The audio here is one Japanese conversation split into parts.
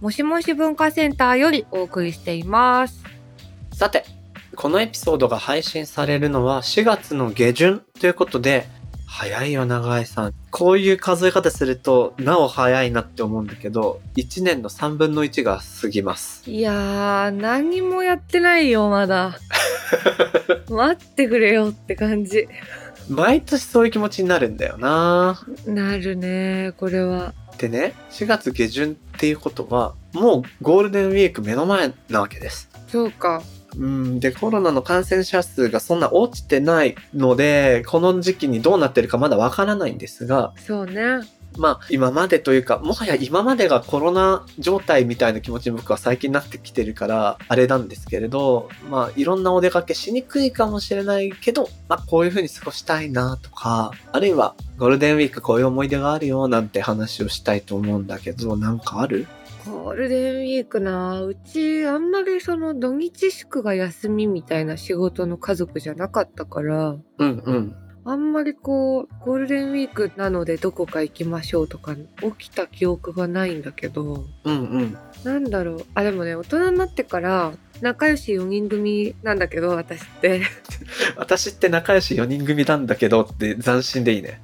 もしもし文化センターよりお送りしています。さてこのエピソードが配信されるのは4月の下旬ということで早いよ長井さんこういう数え方するとなお早いなって思うんだけど1年の3分の1が過ぎますいやー、何もやってないよ、まだ。待ってくれよって感じ。毎年そういう気持ちになるんだよななるね、これは。でね4月下旬っていうことはもうゴールデンウィーク目の前なわけですそうか。うんでコロナの感染者数がそんな落ちてないのでこの時期にどうなってるかまだわからないんですがそうね。まあ今までというかもはや今までがコロナ状態みたいな気持ちに僕は最近なってきてるからあれなんですけれどまあいろんなお出かけしにくいかもしれないけどまあこういう風に過ごしたいなとかあるいはゴールデンウィークこういう思い出があるよなんて話をしたいと思うんだけどなんかある？ゴールデンウィークなうちあんまりその土日祝が休みみたいな仕事の家族じゃなかったからうんうんあんまりこうゴールデンウィークなのでどこか行きましょうとか起きた記憶がないんだけどうんうん。なんだろう。あでもね大人になってから仲良し4人組なんだけど私って。私って仲良し4人組なんだけどって斬新でいいね。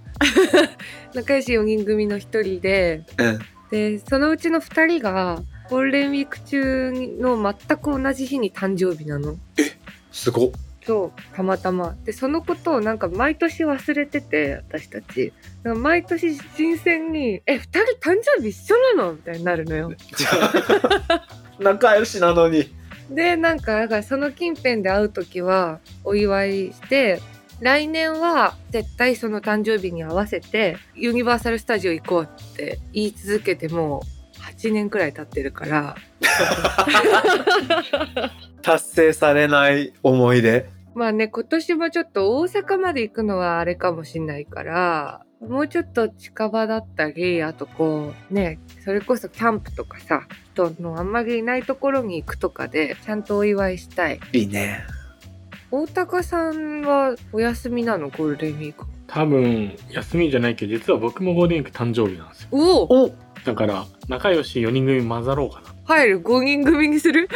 仲良し4人組の一人でうん。でそのうちの2人がゴールデンウィーク中の全く同じ日に誕生日なの。すごっそうたまたま。でそのことをなんか毎年忘れてて私たち。毎年新鮮に「え二人誕生日一緒なの?」みたいになるのよ。仲良しなのに。でなんかだからその近辺で会う時はお祝いして来年は絶対その誕生日に合わせてユニバーサル・スタジオ行こうって言い続けてもう8年くらい経ってるから 達成されない思い出。まあね今年はちょっと大阪まで行くのはあれかもしんないからもうちょっと近場だったりあとこうねそれこそキャンプとかさ人のあんまりいないところに行くとかでちゃんとお祝いしたい。いいね。大高さんはお休みなの？ゴールデンウィーク。多分、休みじゃないけど、実は僕もゴールデンウィーク誕生日なんですよ。おお。お。だから、仲良し4人組混ざろうか入る5人組にする？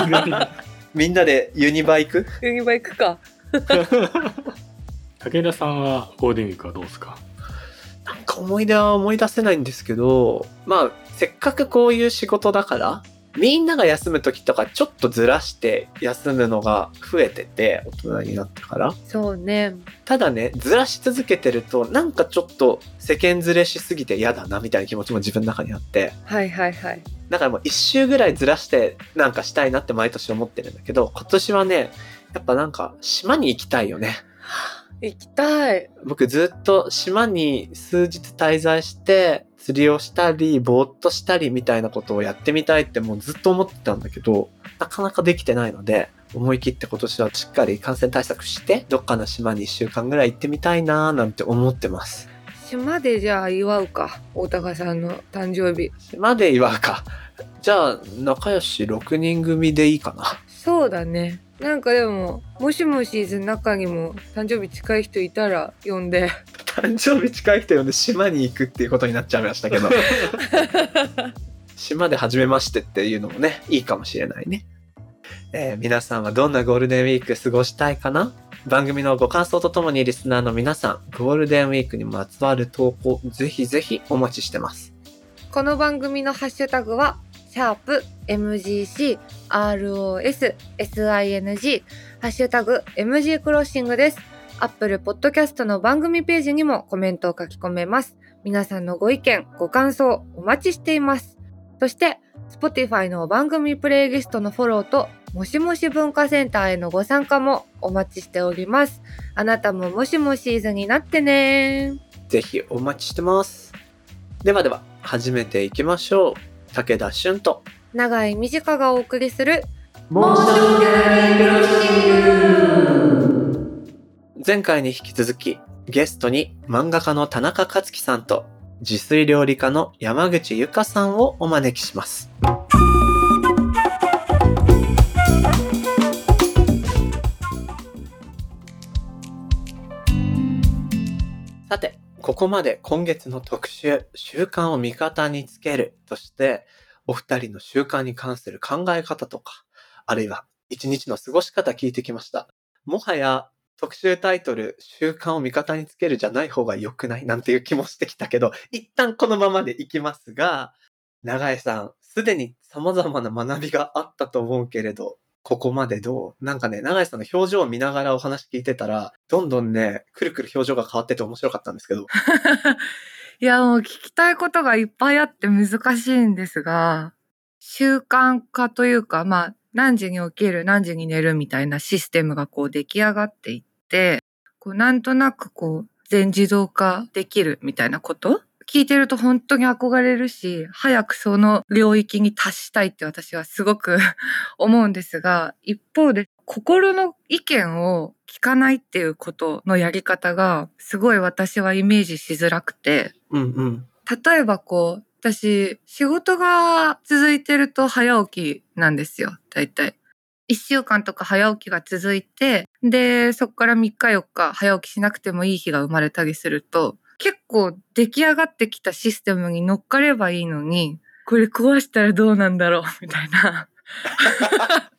な。みんなでユニバ行く？ユニバ行くか。武田さんはゴールデンウィークはどうですか？なんか思い出は思い出せないんですけど、まあ、せっかくこういう仕事だから、みんなが休む時とかちょっとずらして休むのが増えてて、大人になってから。そうね。ただね、ずらし続けてると、なんかちょっと世間ずれしすぎて嫌だなみたいな気持ちも自分の中にあって、はいはいはいだからもう一周ぐらいずらしてなんかしたいなって毎年思ってるんだけど、今年はね、やっぱなんか島に行きたいよね。行きたい僕ずっと島に数日滞在して釣りをしたりぼーっとしたりみたいなことをやってみたいってもうずっと思ってたんだけどなかなかできてないので思い切って今年はしっかり感染対策してどっかの島に1週間ぐらい行ってみたいなーなんて思ってます島でじゃあ祝うか。大高さんの誕生日。島で祝うか。じゃあ仲良し6人組でいいかな。そうだね。なんかでももしもしーずの中にも誕生日近い人いたら呼んで。誕生日近い人呼んで島に行くっていうことになっちゃいましたけど。島で初めましてっていうのもねいいかもしれないね、えー皆さんはどんなゴールデンウィーク過ごしたいかな？番組のご感想とともにリスナーの皆さんゴールデンウィークにまつわる投稿ぜひぜひお待ちしてますこの番組のハッシュタグはシャープ MGC ROS SING ハッシュタグ MG クロッシングです。アップルポッドキャストの番組ページにもコメントを書き込めます。皆さんのご意見、ご感想お待ちしています。そして、Spotify の番組プレイリストのフォローと、もしもし文化センターへのご参加もお待ちしております。あなたももしもシーズンになってね。ぜひお待ちしてます。ではでは始めていきましょう。武田俊と。長井美智香がお送りする。前回に引き続き、ゲストに漫画家の田中克樹さんと自炊料理家の山口ゆかさんをお招きします。さて、ここまで今月の特集、習慣を味方につけるとして、お二人の習慣に関する考え方とか、あるいは一日の過ごし方聞いてきました。もはや特集タイトル、習慣を味方につけるじゃない方が良くないなんていう気もしてきたけど、一旦このままでいきますが、長江さん、すでに様々な学びがあったと思うけれど、ここまでどう？なんかね、長江さんの表情を見ながらお話聞いてたら、どんどんね、くるくる表情が変わってて面白かったんですけど。いやもう聞きたいことがいっぱいあって難しいんですが習慣化というかまあ何時に起きる何時に寝るみたいなシステムがこう出来上がっていってこうなんとなくこう全自動化できるみたいなこと聞いてると本当に憧れるし早くその領域に達したいって私はすごく 思うんですが一方で心の意見を聞かないっていうことのやり方がすごい私はイメージしづらくてうんうん。例えばこう私仕事が続いてると早起きなんですよ大体。1週間とか早起きが続いてでそこから3日4日早起きしなくてもいい日が生まれたりすると結構出来上がってきたシステムに乗っかればいいのにこれ壊したらどうなんだろう？みたいな。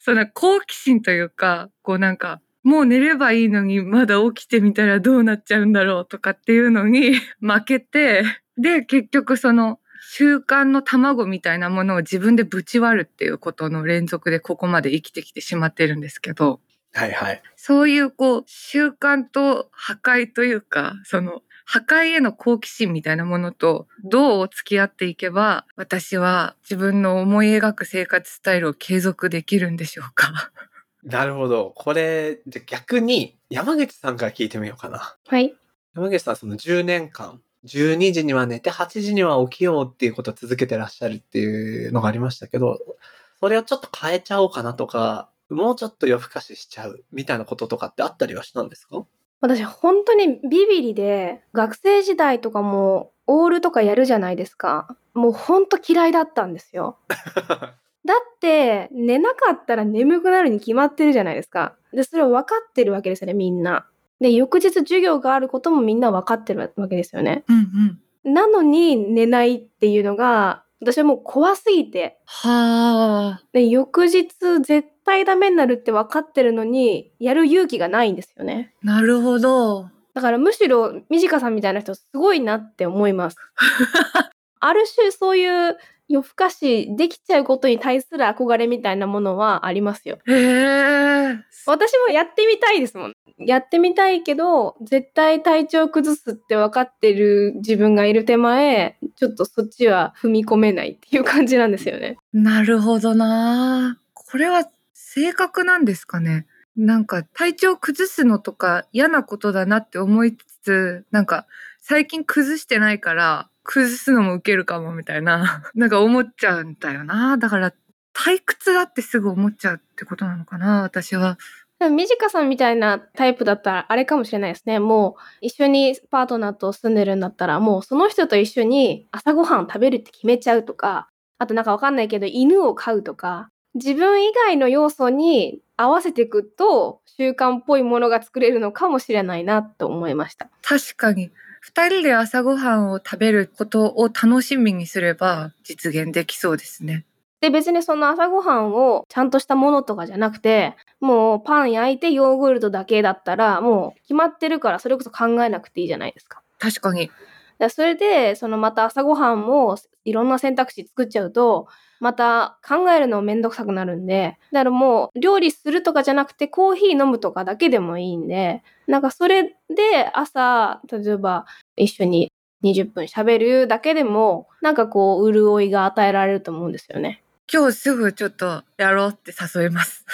その好奇心というかこうなんかもう寝ればいいのにまだ起きてみたらどうなっちゃうんだろうとかっていうのに 負けてで結局その習慣の卵みたいなものを自分でぶち割るっていうことの連続でここまで生きてきてしまってるんですけど。はいはい。そういうこう習慣と破壊というかその破壊への好奇心みたいなものとどう付き合っていけば私は自分の思い描く生活スタイルを継続できるんでしょうか？なるほど。これ、じゃあ逆に山口さんから聞いてみようかな。はい。山口さん、その10年間、12時には寝て8時には起きようっていうことを続けてらっしゃるっていうのがありましたけど、それをちょっと変えちゃおうかなとか、もうちょっと夜更かししちゃうみたいなこととかってあったりはしたんですか？私本当にビビリで学生時代とかもオールとかやるじゃないですか。もう本当嫌いだったんですよ。だって寝なかったら眠くなるに決まってるじゃないですか。で、それを分かってるわけですよね、みんな。で、翌日授業があることもみんな分かってるわけですよね。うんうんなのに寝ないっていうのが、私はもう怖すぎて。はあで、翌日絶対ダメになるって分かってるのに、やる勇気がないんですよね。なるほどだからむしろ、みじかさんみたいな人すごいなって思います。ある種そういう夜更かしできちゃうことに対する憧れみたいなものはありますよ。へえ私もやってみたいですもん。やってみたいけど、絶対体調崩すって分かってる自分がいる手前、ちょっとそっちは踏み込めないっていう感じなんですよね。なるほどなこれは性格なんですかねなんか体調崩すのとか嫌なことだなって思いつつなんか最近崩してないから崩すのも受けるかもみたいな なんか思っちゃうんだよなだから退屈だってすぐ思っちゃうってことなのかな私はみじかさんみたいなタイプだったらあれかもしれないですね。もう一緒にパートナーと住んでるんだったらもうその人と一緒に朝ごはん食べるって決めちゃうとか、あとなんかわかんないけど犬を飼うとか、自分以外の要素に合わせていくと習慣っぽいものが作れるのかもしれないなと思いました。確かに二人で朝ごはんを食べることを楽しみにすれば実現できそうですねで別にその朝ごはんをちゃんとしたものとかじゃなくてもうパン焼いてヨーグルトだけだったらもう決まってるからそれこそ考えなくていいじゃないですか。確かにだそれでそのまた朝ごはんもいろんな選択肢作っちゃうとまた考えるのめんどくさくなるんでだからもう料理するとかじゃなくてコーヒー飲むとかだけでもいいんでなんかそれで朝例えば一緒に20分喋るだけでもなんかこう潤いが与えられると思うんですよね。今日すぐちょっとやろうって誘います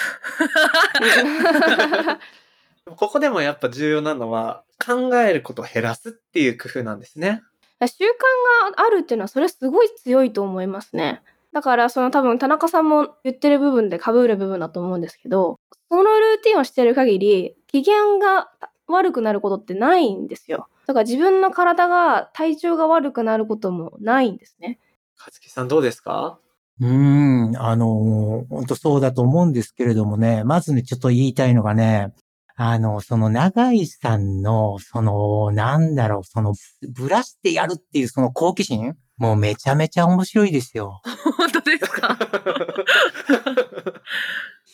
ここでもやっぱ重要なのは、考えることを減らすっていう工夫なんですね。習慣があるっていうのはそれすごい強いと思いますね。だからその多分田中さんも言ってる部分で被る部分だと思うんですけど、そのルーティンをしてる限り、機嫌が悪くなることってないんですよ。だから自分の体が体調が悪くなることもないんですね。かつきさんどうですか？うーん、あの、本当そうだと思うんですけれどもね、まずね、ちょっと言いたいのがね、あの、その長井さんの、その、なんだろう、その、ぶらしてやるっていうその好奇心？もうめちゃめちゃ面白いですよ。本当ですか？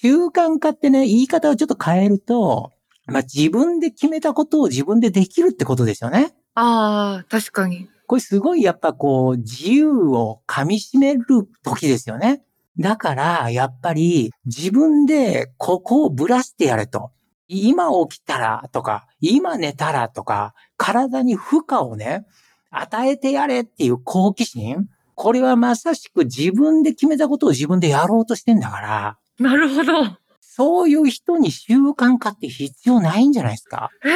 習慣化ってね、言い方をちょっと変えると、まあ、自分で決めたことを自分でできるってことですよね。ああ、確かに。これすごいやっぱこう、自由を噛み締める時ですよね。だから、やっぱり自分でここをぶらしてやれと。今起きたらとか、今寝たらとか、体に負荷をね、与えてやれっていう好奇心。これはまさしく自分で決めたことを自分でやろうとしてんだから、なるほど。そういう人に習慣化って必要ないんじゃないですか？ええ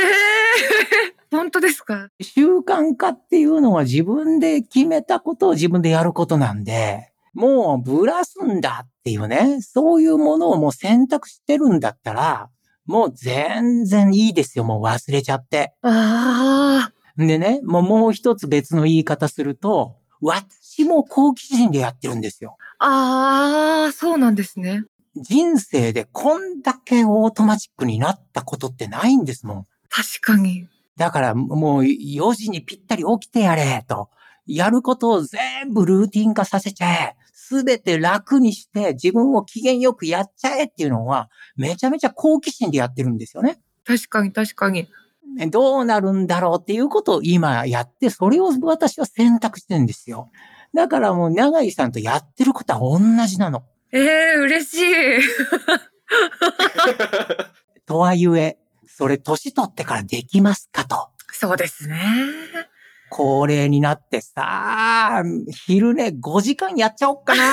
本当ですか？習慣化っていうのは自分で決めたことを自分でやることなんで、もうブラすんだっていうね、そういうものをもう選択してるんだったら、もう全然いいですよ、もう忘れちゃって。ああ、でね、もうもう一つ別の言い方すると、私も好奇心でやってるんですよ。ああ、そうなんですね。人生でこんだけオートマチックになったことってないんですもん。確かに。だからもう4時にぴったり起きてやれと。やることを全部ルーティン化させちゃえ。すべて楽にして自分を機嫌よくやっちゃえっていうのはめちゃめちゃ好奇心でやってるんですよね。確かに、確かに。どうなるんだろうっていうことを今やって、それを私は選択してるんですよ。だからもう長井さんとやってることは同じなの。ええ嬉しい。とはいえ、それ年取ってからできますかと。そうですね。高齢になってさ、昼寝5時間やっちゃおっかな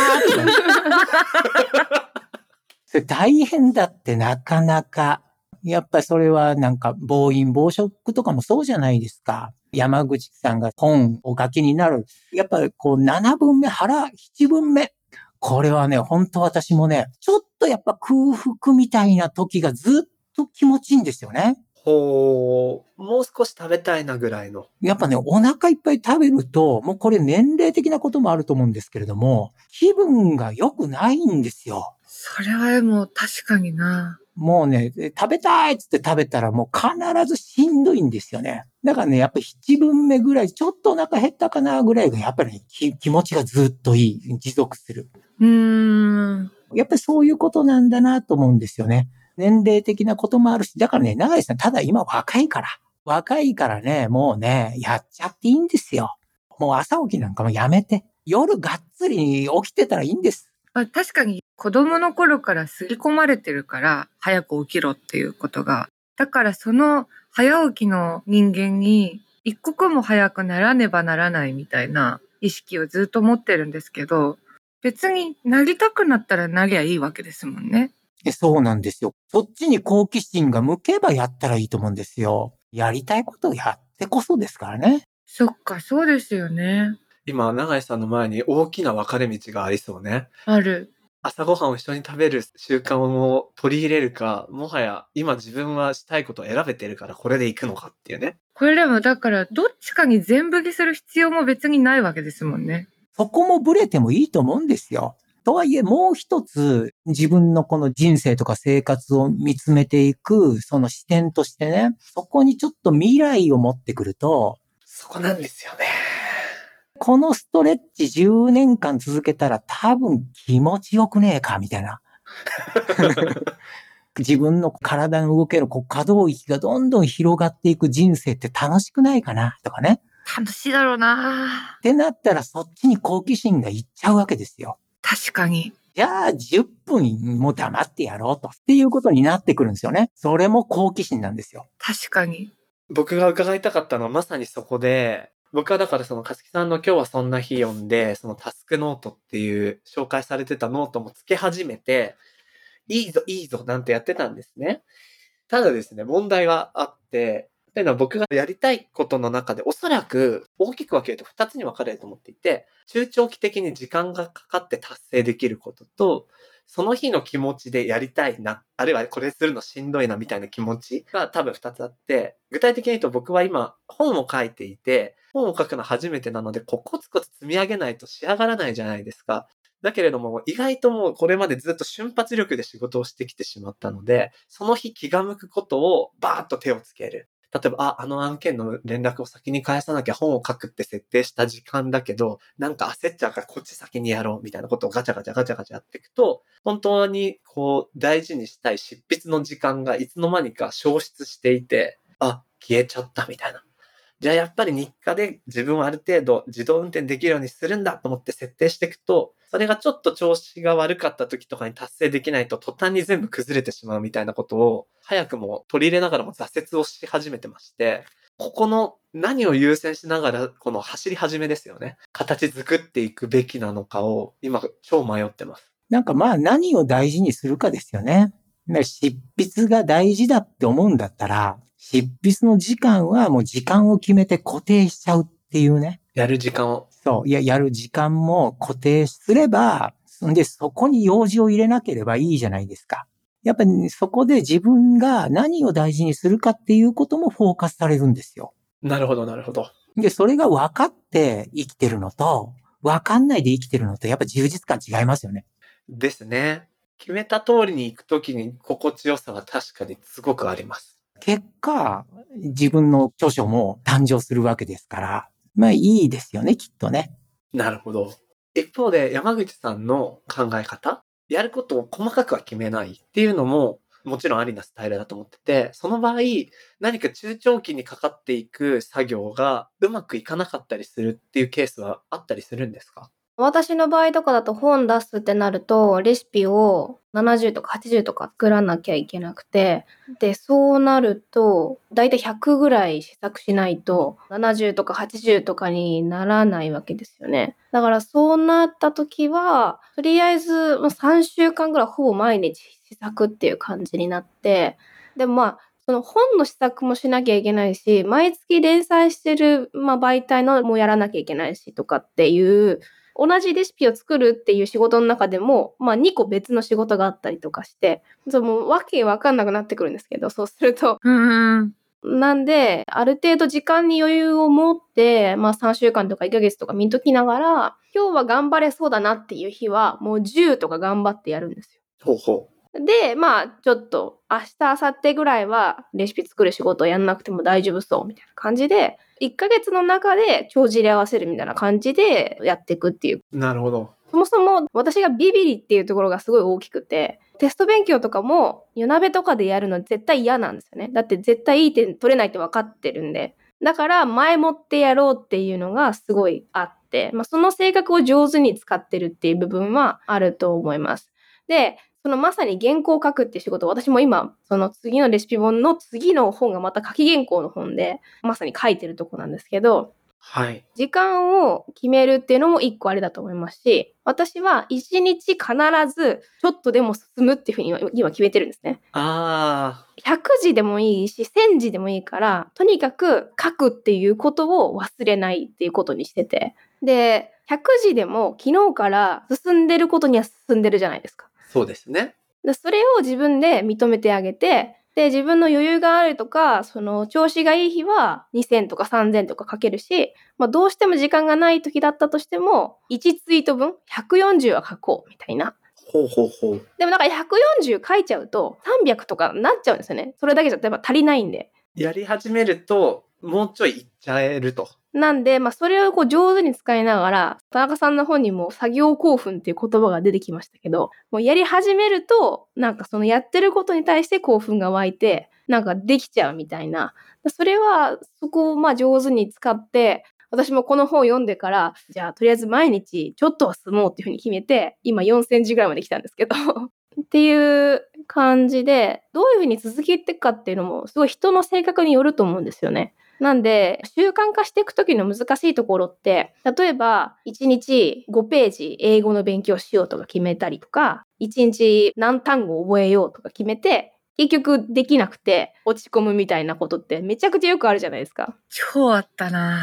それ大変だってなかなか。やっぱそれはなんか暴飲暴食とかもそうじゃないですか。山口さんが本を書きになる。やっぱりこう7分目、腹7分目。これはね、本当私もね、ちょっとやっぱ空腹みたいな時がずっと気持ちいいんですよね。ほう、もう少し食べたいなぐらいの。やっぱね、お腹いっぱい食べると、もうこれ年齢的なこともあると思うんですけれども、気分が良くないんですよ。それはでも確かにな。もうね、食べたいっつって食べたらもう必ずしんどいんですよね。だからね、やっぱ7分目ぐらい、ちょっとお腹減ったかなぐらいがやっぱり、ね、気気持ちがずっといい、持続する。うーん。やっぱりそういうことなんだなと思うんですよね。年齢的なこともあるし、だからね、長井さん、ただ今若いから。若いからね、もうね、やっちゃっていいんですよ。もう朝起きなんかもやめて。夜がっつり起きてたらいいんです。まあ、確かに子供の頃から刷り込まれてるから早く起きろっていうことが。だからその早起きの人間に一刻も早くならねばならないみたいな意識をずっと持ってるんですけど、別になりたくなったらなりゃいいわけですもんね。えそうなんですよ。そっちに好奇心が向けばやったらいいと思うんですよ。やりたいことをやってこそですからね。そっか、そうですよね。今、永井さんの前に大きな分かれ道がありそうね。ある。朝ごはんを一緒に食べる習慣を取り入れるか、もはや今自分はしたいことを選べてるからこれで行くのかっていうね。これでもだからどっちかに全振りする必要も別にないわけですもんね。そこもブレてもいいと思うんですよ。とはいえ、もう一つ自分のこの人生とか生活を見つめていく、その視点としてね、そこにちょっと未来を持ってくると、そこなんですよね。このストレッチ10年間続けたら多分気持ちよくねえか、みたいな。自分の体の動けるこう可動域がどんどん広がっていく人生って楽しくないかな、とかね。楽しいだろうなってなったらそっちに好奇心がいっちゃうわけですよ。確かに。じゃあ10分も黙ってやろうと。っていうことになってくるんですよね。それも好奇心なんですよ。確かに。僕が伺いたかったのはまさにそこで、僕はだからその、かつきさんの今日はそんな日読んで、そのタスクノートっていう紹介されてたノートもつけ始めて、いいぞ、いいぞ、なんてやってたんですね。ただですね、問題があって、というのは僕がやりたいことの中でおそらく大きく分けると2つに分かれると思っていて、中長期的に時間がかかって達成できることと、その日の気持ちでやりたいな、あるいはこれするのしんどいなみたいな気持ちが多分2つあって、具体的に言うと僕は今本を書いていて、本を書くの初めてなので、こコツコツ積み上げないと仕上がらないじゃないですか。だけれども、意外ともうこれまでずっと瞬発力で仕事をしてきてしまったので、その日気が向くことをバーッと手をつける。例えば、あ、あの案件の連絡を先に返さなきゃ本を書くって設定した時間だけど、なんか焦っちゃうからこっち先にやろうみたいなことをガチャガチャガチャガチャやっていくと、本当にこう大事にしたい執筆の時間がいつの間にか消失していて、あ、消えちゃったみたいな。じゃあやっぱり日課で自分をある程度自動運転できるようにするんだと思って設定していくと、それがちょっと調子が悪かった時とかに達成できないと途端に全部崩れてしまうみたいなことを早くも取り入れながらも挫折をし始めてまして、ここの何を優先しながらこの走り始めですよね。形作っていくべきなのかを今超迷ってます。なんかまあ何を大事にするかですよね。執筆が大事だって思うんだったら、執筆の時間はもう時間を決めて固定しちゃうっていうね。やる時間を。そう。いや、やる時間も固定すれば、んで、そこに用事を入れなければいいじゃないですか。やっぱりそこで自分が何を大事にするかっていうこともフォーカスされるんですよ。なるほど、なるほど。で、それが分かって生きてるのと、分かんないで生きてるのと、やっぱ充実感違いますよね。ですね。決めた通りに行くときに心地よさは確かにすごくあります。結果、自分の著書も誕生するわけですから、まあいいですよね、きっとね。なるほど。一方で山口さんの考え方、やることを細かくは決めないっていうのももちろんありなスタイルだと思ってて、その場合何か中長期にかかっていく作業がうまくいかなかったりするっていうケースはあったりするんですか？私の場合とかだと本出すってなるとレシピを70とか80とか作らなきゃいけなくてでそうなるとだいたい100ぐらい試作しないと70とか80とかにならないわけですよね。だからそうなった時はとりあえず3週間ぐらいほぼ毎日試作っていう感じになってでもまあその本の試作もしなきゃいけないし毎月連載してる、まあ、媒体のもやらなきゃいけないしとかっていう同じレシピを作るっていう仕事の中でも、まあ2個別の仕事があったりとかして、そうもうわけわかんなくなってくるんですけど、そうすると。うん。なんで、ある程度時間に余裕を持って、まあ3週間とか1ヶ月とか見ときながら、今日は頑張れそうだなっていう日は、もう10とか頑張ってやるんですよ。ほうほで、まあ、ちょっと、明日、明後日ぐらいは、レシピ作る仕事をやんなくても大丈夫そう、みたいな感じで、1ヶ月の中で帳尻合わせるみたいな感じでやっていくっていう。なるほど。そもそも私がビビリっていうところがすごい大きくて、テスト勉強とかも夜鍋とかでやるの絶対嫌なんですよね。だって絶対いい点取れないって分かってるんで。だから前もってやろうっていうのがすごいあって、まあ、その性格を上手に使ってるっていう部分はあると思います。で、そのまさに原稿を書くっていう仕事、私も今、その次のレシピ本の次の本がまた書き原稿の本で、まさに書いてるとこなんですけど、はい。時間を決めるっていうのも一個あれだと思いますし、私は一日必ずちょっとでも進むっていうふうに今今決めてるんですね。あ100字でもいいし、1000字でもいいから、とにかく書くっていうことを忘れないっていうことにしてて。で、100字でも昨日から進んでることには進んでるじゃないですか。ー、そうですね。でそれを自分で認めてあげて、で、自分の余裕があるとか、その調子がいい日は2000とか3000とか書けるし、まあどうしても時間がない時だったとしても、1ツイート分140は書こうみたいな。ほうほうほう。でもなんか140書いちゃうと300とかなっちゃうんですよね。それだけじゃやっぱ足りないんで。やり始めると、もうちょいいっちゃえると。なんで、まあそれをこう上手に使いながら、田中さんの本にも作業興奮っていう言葉が出てきましたけど、もうやり始めると、なんかそのやってることに対して興奮が湧いて、なんかできちゃうみたいな。それは、そこをまあ上手に使って、私もこの本を読んでから、じゃあとりあえず毎日ちょっとは進もうっていうふうに決めて、今4センチぐらいまで来たんですけど、っていう感じで、どういうふうに続けていくかっていうのも、すごい人の性格によると思うんですよね。なんで、習慣化していくときの難しいところって、例えば、1日5ページ英語の勉強しようとか決めたりとか、1日何単語覚えようとか決めて、結局できなくて落ち込むみたいなことってめちゃくちゃよくあるじゃないですか。超あったな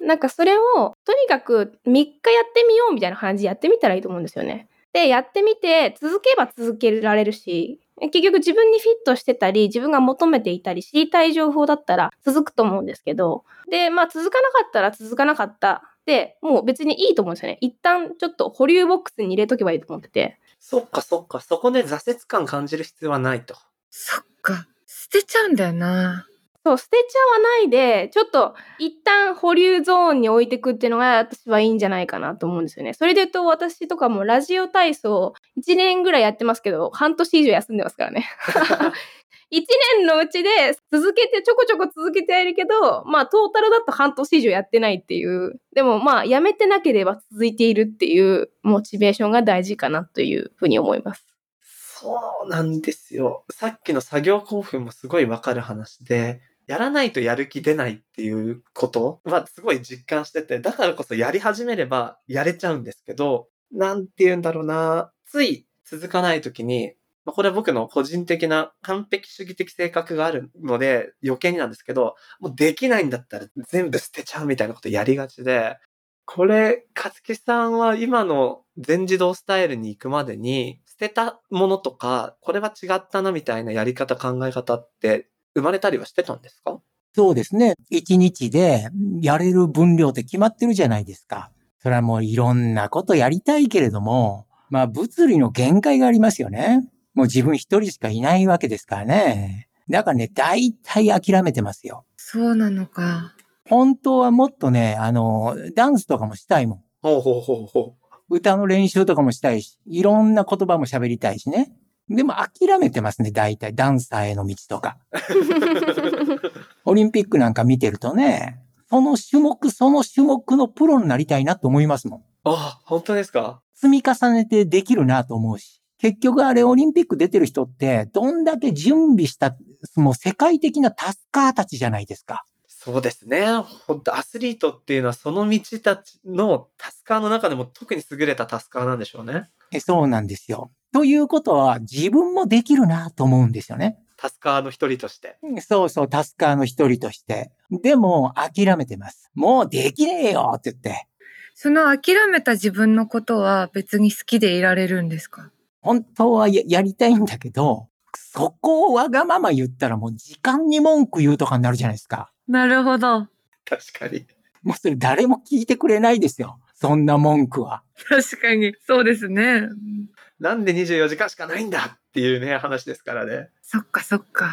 なんかそれをとにかく3日やってみようみたいな感じでやってみたらいいと思うんですよね。で、やってみて続けば続けられるし、結局自分にフィットしてたり、自分が求めていたり、知りたい情報だったら続くと思うんですけど、で、まあ続かなかったら続かなかった。で、もう別にいいと思うんですよね。一旦ちょっと保留ボックスに入れとけばいいと思ってて。そっかそっか、そこで挫折感感じる必要はないと。そっか。捨てちゃうんだよなそう、捨てちゃわないで、ちょっと一旦保留ゾーンに置いていくっていうのが私はいいんじゃないかなと思うんですよね。それで言うと私とかもラジオ体操1年ぐらいやってますけど、半年以上休んでますからね。1年のうちで続けてちょこちょこ続けてやるけど、まあトータルだと半年以上やってないっていう。でもまあやめてなければ続いているっていうモチベーションが大事かなというふうに思います。そうなんですよ。さっきの作業興奮もすごいわかる話で、やらないとやる気出ないっていうことはすごい実感してて、だからこそやり始めればやれちゃうんですけど、なんて言うんだろうな、つい続かない時に、これは僕の個人的な完璧主義的性格があるので余計になんですけど、もうできないんだったら全部捨てちゃうみたいなことやりがちで、これ、かつきさんは今の全自動スタイルに行くまでに、捨てたものとか、これは違ったなみたいなやり方、考え方って生まれたりはしてたんですか？そうですね。一日でやれる分量って決まってるじゃないですか。それはもういろんなことやりたいけれども、まあ物理の限界がありますよね。もう自分一人しかいないわけですからね。だからね、大体諦めてますよ。そうなのか。本当はもっとね、あの、ダンスとかもしたいもん。ほうほうほうほ歌の練習とかもしたいし、いろんな言葉も喋りたいしね。でも諦めてますね、大体。ダンサーへの道とか。オリンピックなんか見てるとね、その種目その種目のプロになりたいなと思いますもん。う。あ、本当ですか？積み重ねてできるなと思うし。結局あれオリンピック出てる人って、どんだけ準備した、もう世界的なタスカーたちじゃないですか。そうですね。本当アスリートっていうのはその道たちのタスカーの中でも特に優れたタスカーなんでしょうね。えそうなんですよ。ということは自分もできるなと思うんですよね。タスカーの一人として。そうそう、タスカーの一人として。でも、諦めてます。もうできねえよって言って。その諦めた自分のことは別に好きでいられるんですか？本当はややりたいんだけど、そこをわがまま言ったらもう時間に文句言うとかになるじゃないですか。なるほど。確かに。もうそれ誰も聞いてくれないですよ。そんな文句は。確かに。そうですね。なんで24時間しかないんだっていうね、話ですからね。そっかそっか。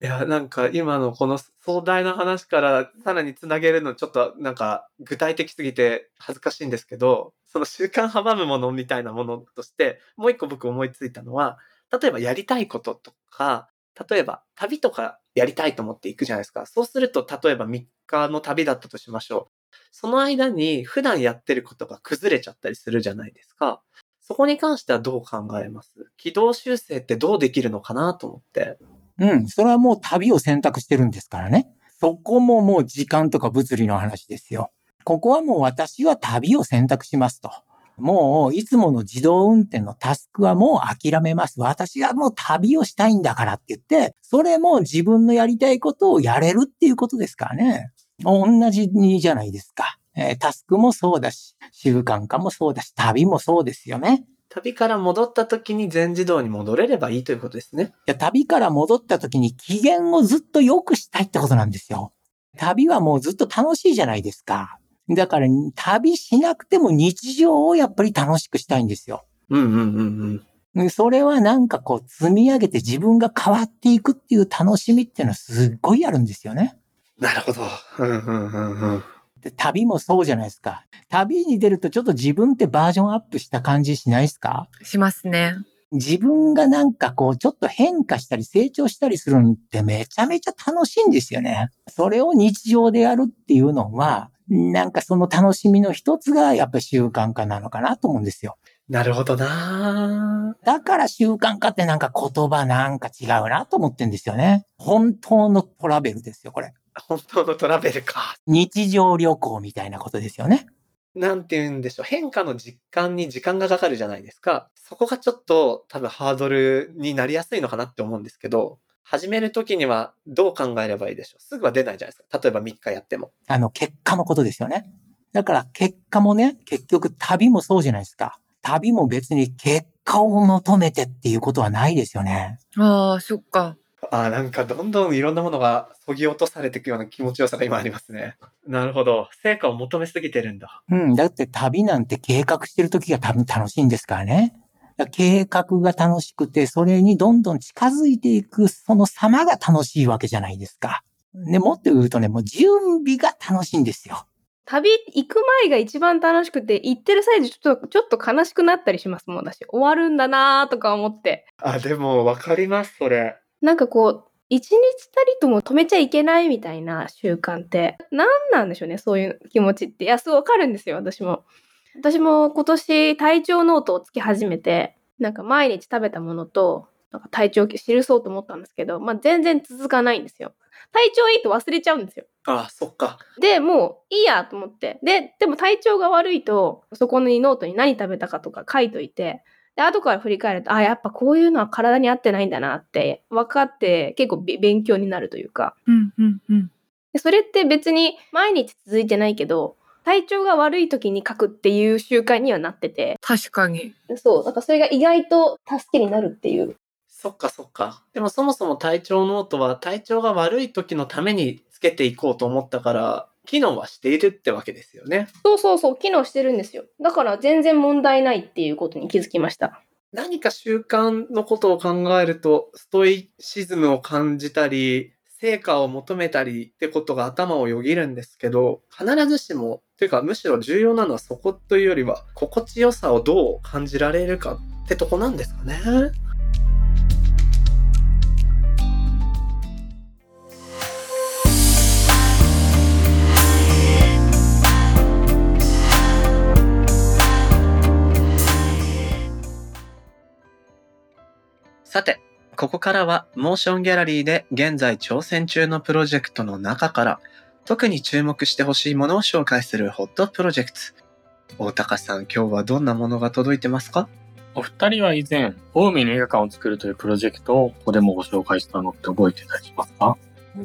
いや、なんか今のこの壮大な話からさらにつなげるのちょっとなんか具体的すぎて恥ずかしいんですけど、その習慣阻むものみたいなものとして、もう一個僕思いついたのは、例えばやりたいこととか、例えば旅とかやりたいと思って行くじゃないですか。そうすると、例えば3日の旅だったとしましょう。その間に普段やってることが崩れちゃったりするじゃないですか。そこに関してはどう考えます？軌道修正ってどうできるのかなと思って。うん、それはもう旅を選択してるんですからね。そこももう時間とか物理の話ですよ。ここはもう私は旅を選択しますと。もういつもの自動運転のタスクはもう諦めます。私はもう旅をしたいんだからって言って、それも自分のやりたいことをやれるっていうことですからね。同じじゃないですか。えータスクもそうだし、習慣化もそうだし、旅もそうですよね。旅から戻った時に全自動に戻れればいいということですね。いや、旅から戻った時に機嫌をずっと良くしたいってことなんですよ。旅はもうずっと楽しいじゃないですか。だから、旅しなくても日常をやっぱり楽しくしたいんですよ。うんうんうんうん。それはなんかこう積み上げて自分が変わっていくっていう楽しみっていうのはすっごいあるんですよね。なるほど。うんうんうんうん。で旅もそうじゃないですか。旅に出るとちょっと自分ってバージョンアップした感じしないですか？しますね。自分がなんかこう、ちょっと変化したり成長したりするのってめちゃめちゃ楽しいんですよね。それを日常でやるっていうのは、なんかその楽しみの一つがやっぱ習慣化なのかなと思うんですよ。なるほどなだから習慣化ってなんか言葉なんか違うなと思ってんですよね。本当のトラベルですよ、これ。本当のトラベルか。日常旅行みたいなことですよね。なんて言うんでしょう。変化の実感に時間がかかるじゃないですか。そこがちょっと多分ハードルになりやすいのかなって思うんですけど。始めるときにはどう考えればいいでしょうすぐは出ないじゃないですか。例えば3日やっても。あの、結果のことですよね。だから結果もね、結局旅もそうじゃないですか。旅も別に結果を求めてっていうことはないですよね。ああ、そっか。ああ、なんかどんどんいろんなものが削ぎ落とされていくような気持ちよさが今ありますね。なるほど。成果を求めすぎてるんだ。うん。だって旅なんて計画してる時が多分楽しいんですからね。だから計画が楽しくて、それにどんどん近づいていく、その様が楽しいわけじゃないですか。ね、もっと言うとね、もう準備が楽しいんですよ。旅行く前が一番楽しくて、行ってる際でちょっと、ちょっと悲しくなったりしますもん、私。終わるんだなーとか思って。あ、でもわかります、それ。なんかこう、一日たりとも止めちゃいけないみたいな習慣って、何なんでしょうね、そういう気持ちって。いや、すごいわかるんですよ、私も。私も今年体調ノートをつけ始めて、なんか毎日食べたものと、なんか体調を記そうと思ったんですけど、まあ全然続かないんですよ。体調いいと忘れちゃうんですよ。あ、そっか。で、もういいやと思って。で、でも体調が悪いと、そこにノートに何食べたかとか書いといて、で、後から振り返ると、あ、やっぱこういうのは体に合ってないんだなって分かって、結構べ勉強になるというか。うんうんうん。でそれって別に毎日続いてないけど、体調が悪い時に書くっていう習慣にはなってて、確かに。そう、なんかそれが意外と助けになるっていう。そっかそっか。でもそもそも体調ノートは体調が悪い時のためにつけていこうと思ったから、機能はしているってわけですよね。そうそうそう、機能してるんですよ。だから全然問題ないっていうことに気づきました。何か習慣のことを考えると、ストイシズムを感じたり、成果を求めたりってことが頭をよぎるんですけど、必ずしも、というかむしろ重要なのはそこというよりは、心地よさをどう感じられるかってとこなんですかね。さて、ここからはモーションギャラリーで現在挑戦中のプロジェクトの中から特に注目してほしいものを紹介するホットプロジェクト。大高さん、今日はどんなものが届いてますか？お二人は以前、青梅の映画館を作るというプロジェクトをここでもご紹介したのって覚えてたりしますか？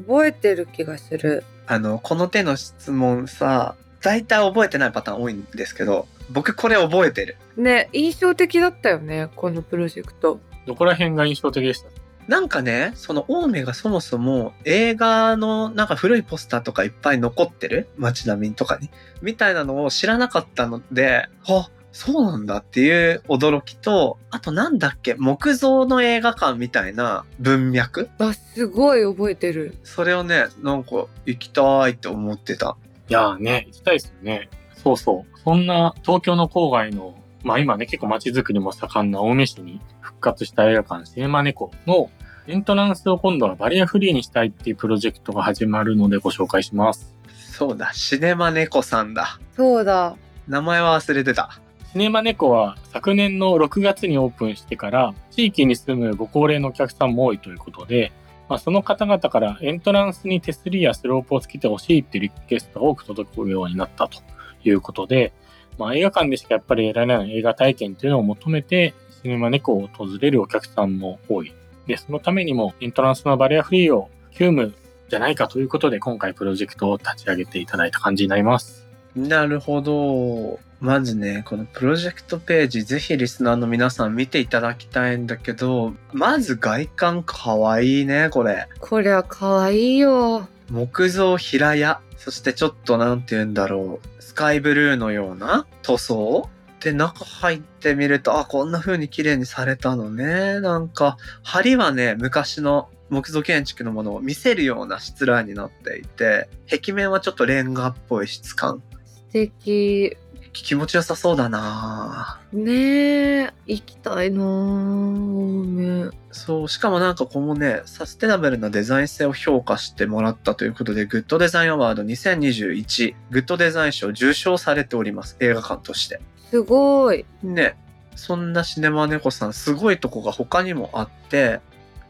覚えてる気がする。あの、この手の質問さ、大体覚えてないパターン多いんですけど、僕これ覚えてる。ね、印象的だったよね、このプロジェクト。どこら辺が印象的でした？なんかね、その青梅がそもそも映画のなんか古いポスターとかいっぱい残ってる？街並みとかに。みたいなのを知らなかったので、あ、そうなんだっていう驚きと、あとなんだっけ、木造の映画館みたいな文脈？あ、すごい覚えてる。それをね、なんか行きたいって思ってた。いやーね、行きたいですよね。そうそう。そんな東京の郊外の、まあ今ね、結構街づくりも盛んな青梅市に復活した映画館シネマネコのエントランスを今度はバリアフリーにしたいっていうプロジェクトが始まるのでご紹介します。そうだ、シネマネコさんだ。そうだ。名前は忘れてた。シネマネコは昨年の6月にオープンしてから地域に住むご高齢のお客さんも多いということで、まあ、その方々からエントランスに手すりやスロープをつけてほしいっていうリクエストが多く届くようになったということで、まあ、映画館でしかやっぱり得られない映画体験っていうのを求めてシネマネコを訪れるお客さんも多い。で、そのためにもエントランスのバリアフリーを急務じゃないかということで今回プロジェクトを立ち上げていただいた感じになります。なるほど。まずね、このプロジェクトページ、ぜひリスナーの皆さん見ていただきたいんだけど、まず外観かわいいね、これ。こりゃ可愛いよ。木造平屋。そしてちょっと何て言うんだろう。スカイブルーのような塗装？で、中入ってみると、あ、こんな風に綺麗にされたのね。なんか、梁はね、昔の木造建築のものを見せるようなしつらになっていて、壁面はちょっとレンガっぽい質感。素敵。気持ちよさそうだなねえ、行きたいなぁ。ねそう、しかもなんかこのね、サステナブルなデザイン性を評価してもらったということで、グッドデザインアワード2021、グッドデザイン賞受賞されております。映画館として。すごい。ね、そんなシネマネコさん、すごいとこが他にもあって、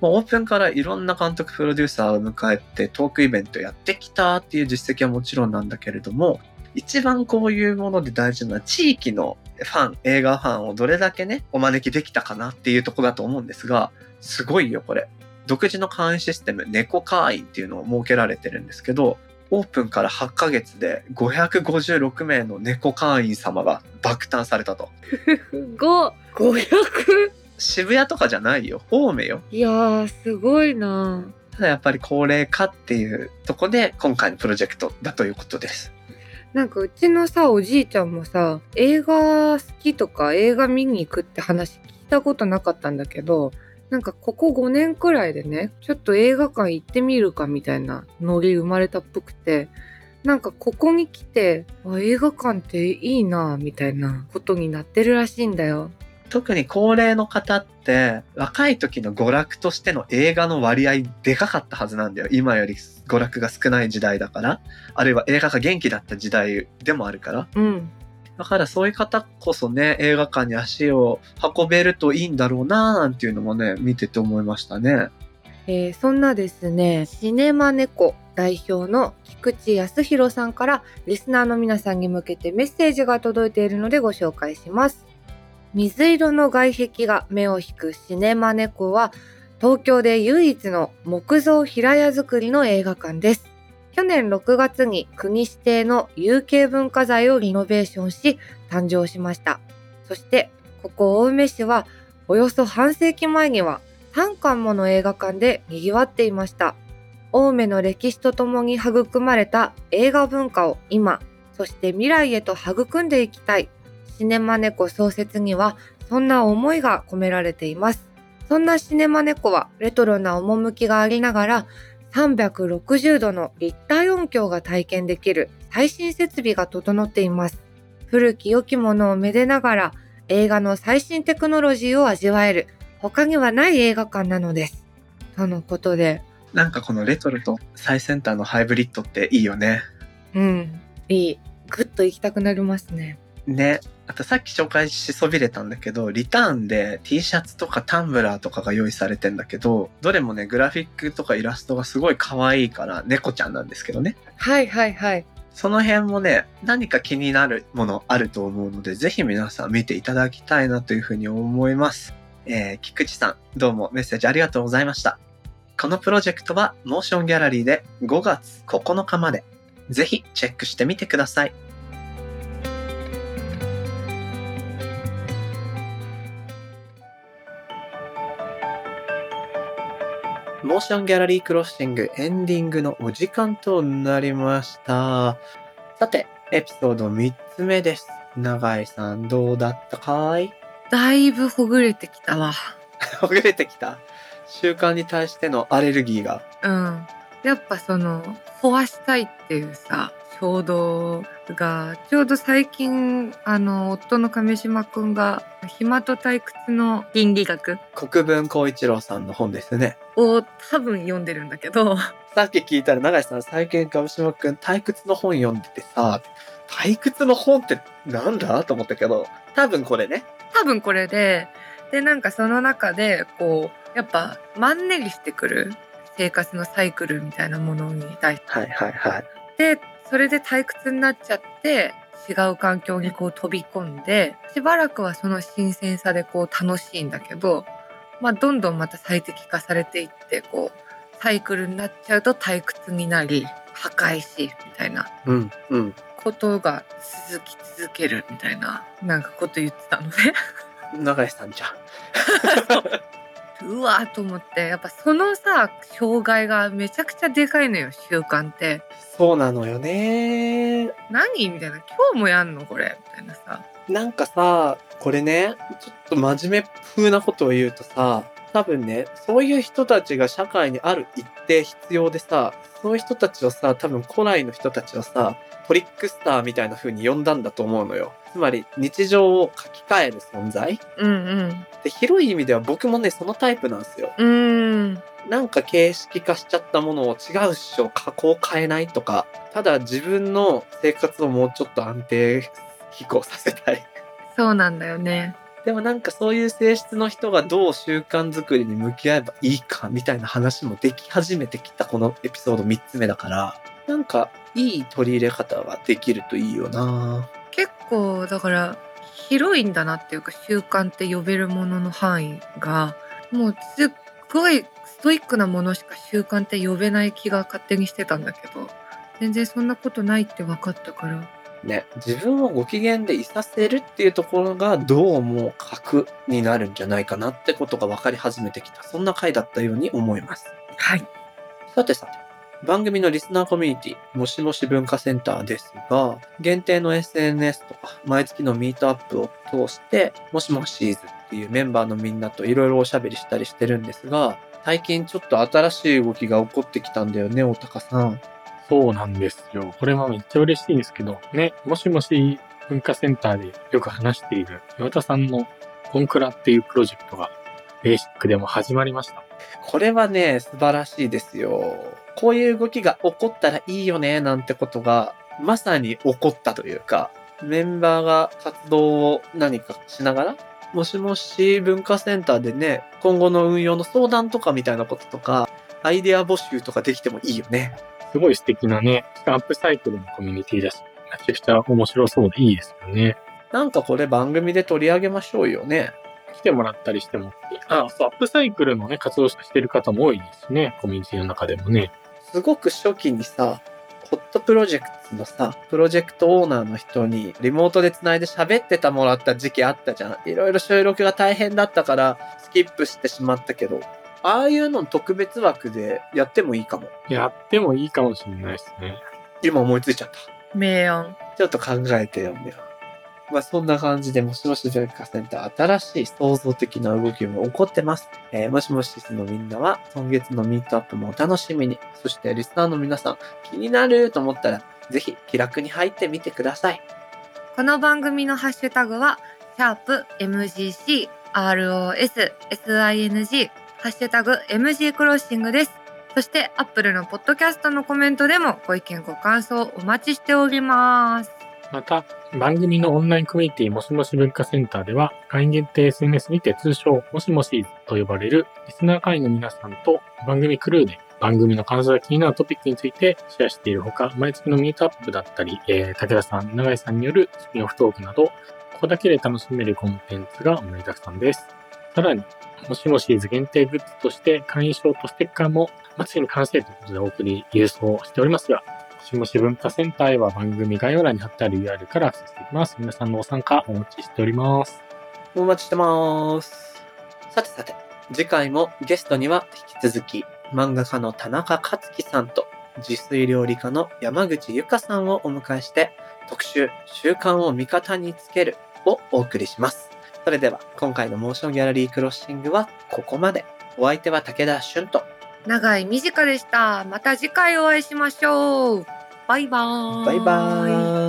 もうオープンからいろんな監督プロデューサーを迎えてトークイベントやってきたっていう実績はもちろんなんだけれども、一番こういうもので大事なのは地域のファン、映画ファンをどれだけね、お招きできたかなっていうとこだと思うんですが、すごいよ、これ。独自の会員システム、猫会員っていうのを設けられてるんですけど、オープンから8ヶ月で556名の猫会員様が爆誕されたと。5、500? 渋谷とかじゃないよ。青梅よ。いやー、すごいなただやっぱり高齢化っていうとこで今回のプロジェクトだということです。なんかうちのさ、おじいちゃんもさ、映画好きとか映画見に行くって話聞いたことなかったんだけど、なんかここ5年くらいでね、ちょっと映画館行ってみるかみたいなノリ生まれたっぽくて、なんかここに来て、映画館っていいなみたいなことになってるらしいんだよ。特に高齢の方って若い時の娯楽としての映画の割合でかかったはずなんだよ。今より娯楽が少ない時代だから。あるいは映画が元気だった時代でもあるから。うん。だからそういう方こそね、映画館に足を運べるといいんだろうなーなんていうのもね、見てて思いましたね。えーそんなですね、シネマネコ代表の菊池康弘さんからリスナーの皆さんに向けてメッセージが届いているのでご紹介します。水色の外壁が目を引くシネマネコは東京で唯一の木造平屋造りの映画館です。去年6月に国指定の有形文化財をリノベーションし誕生しました。そしてここ青梅市はおよそ半世紀前には3館もの映画館で賑わっていました。青梅の歴史とともに育まれた映画文化を今、そして未来へと育んでいきたい。シネマネコ創設にはそんな思いが込められています。そんなシネマネコはレトロな趣がありながら360度の立体音響が体験できる最新設備が整っています。古き良きものをめでながら映画の最新テクノロジーを味わえる他にはない映画館なのです。とのことで、なんかこのレトロと最先端のハイブリッドっていいよね。うん、いい。ぐっと行きたくなりますね。ね。あとさっき紹介しそびれたんだけど、リターンで T シャツとかタンブラーとかが用意されてんだけど、どれもね、グラフィックとかイラストがすごい可愛いから、猫ちゃんなんですけどね。はいはいはい。その辺もね、何か気になるものあると思うので、ぜひ皆さん見ていただきたいなというふうに思います。えー、菊池さん、どうもメッセージありがとうございました。このプロジェクトは、モーションギャラリーで5月9日まで、ぜひチェックしてみてください。モーションギャラリークロッシングエンディングのお時間となりました。さて、エピソード3つ目です。永井さん、どうだったかい？だいぶほぐれてきたわ。ほぐれてきた？習慣に対してのアレルギーが。うん。やっぱその、壊したいっていうさ、衝動が、ちょうど最近、あの、夫の亀島くんが、暇と退屈の倫理学国分光一郎さんの本ですね。を多分読んでるんだけど、さっき聞いたら、永井さん、最近亀島くん退屈の本読んでてさ、退屈の本ってなんだと思ったけど、多分これね。多分これで、で、なんかその中で、こう、やっぱ、マンネリしてくる生活のサイクルみたいなものに対しはいはいはい。て、それで退屈になっちゃって、違う環境にこう飛び込んで、しばらくはその新鮮さでこう楽しいんだけど、まあ、どんどんまた最適化されていって、こう、サイクルになっちゃうと退屈になり、破壊し、みたいな。ことが続き続けるみたいな、なんかこと言ってたのね。永井さんじゃん。うわーと思って、やっぱそのさ、障害がめちゃくちゃでかいのよ、習慣って。そうなのよね。何？みたいな、今日もやんのこれみたいなさ。なんかさ、これね、ちょっと真面目風なことを言うとさ、多分ね、そういう人たちが社会にある一定必要でさ、そういう人たちをさ、多分古来の人たちはさ、トリックスターみたいな風に呼んだんだと思うのよ。つまり、日常を書き換える存在うんうん。で、広い意味では僕もね、そのタイプなんですよ。うーん。なんか形式化しちゃったものを違うっしょ、加工変えないとか、ただ自分の生活をもうちょっと安定飛行させたい。そうなんだよね。でもなんかそういう性質の人がどう習慣づくりに向き合えばいいかみたいな話もでき始めてきたこのエピソード3つ目だから、なんかいい取り入れ方ができるといいよな。結構、だから、広いんだなっていうか、習慣って呼べるものの範囲が、もうすっごいストイックなものしか習慣って呼べない気が勝手にしてたんだけど全然そんなことないって分かったから。ね、自分をご機嫌でいさせるっていうところがどうも核になるんじゃないかなってことが分かり始めてきた。そんな回だったように思います。はいさてさて、番組のリスナーコミュニティ、もしもし文化センターですが、限定の SNS とか、毎月のミートアップを通して、もしもしーずっていうメンバーのみんなといろいろおしゃべりしたりしてるんですが、最近ちょっと新しい動きが起こってきたんだよね、おたかさん。そうなんですよ。これはめっちゃ嬉しいんですけど、ね、もしもし文化センターでよく話している岩田さんのコンクラっていうプロジェクトがベーシックでも始まりました。これはね、素晴らしいですよ。こういう動きが起こったらいいよね、なんてことが、まさに起こったというか、メンバーが活動を何かしながら、もしもし文化センターでね、今後の運用の相談とかみたいなこととか、アイデア募集とかできてもいいよね。すごい素敵なね、アップサイクルのコミュニティだし、めちゃくちゃ面白そうでいいですよね。なんかこれ番組で取り上げましょうよね。来てもらったりしても、あ、そう、アップサイクルのね、活動してる方も多いですね。コミュニティの中でもね。すごく初期にさ、ホットプロジェクトのさ、プロジェクトオーナーの人にリモートで繋いで喋ってたもらった時期あったじゃん。いろいろ収録が大変だったからスキップしてしまったけど、ああいうの特別枠でやってもいいかも。やってもいいかもしれないですね。今思いついちゃった。明暗ちょっと考えてよね。まあそんな感じで、もしもし文化センター、新しい創造的な動きも起こってます。えーもしもしのみんなは、今月のミートアップもお楽しみに。そしてリスナーの皆さん、気になると思ったら、ぜひ気楽に入ってみてください。この番組のハッシュタグは、シャープ MGC、ROS、SING、ハッシュタグ MG クロッシングです。そして、アップルのポッドキャストのコメントでもご意見ご感想お待ちしております。また、番組のオンラインコミュニティもしもし文化センターでは、会員限定 SNS にて通称、もしもしと呼ばれるリスナー会員の皆さんと番組クルーで番組の感想や気になるトピックについてシェアしているほか、毎月のミートアップだったり、えー、武田さん、永井さんによるスピンオフトークなど、ここだけで楽しめるコンテンツが盛りだくさんです。さらに、もしもしーず限定グッズとして会員証とステッカーも、まあ、ついに完成ということでお送り、郵送しておりますが、もしもし文化センターへは番組概要欄に貼ってある URL からアクセスできます。皆さんのご参加お待ちしております。お待ちしてます。さてさて、次回もゲストには引き続き、漫画家の田中克樹さんと、自炊料理家の山口ゆかさんをお迎えして、特集、習慣を味方につけるをお送りします。それでは、今回のモーションギャラリークロッシングはここまで。お相手は武田俊と、長い短でした。また次回お会いしましょう。バイバーイ。バイバーイ。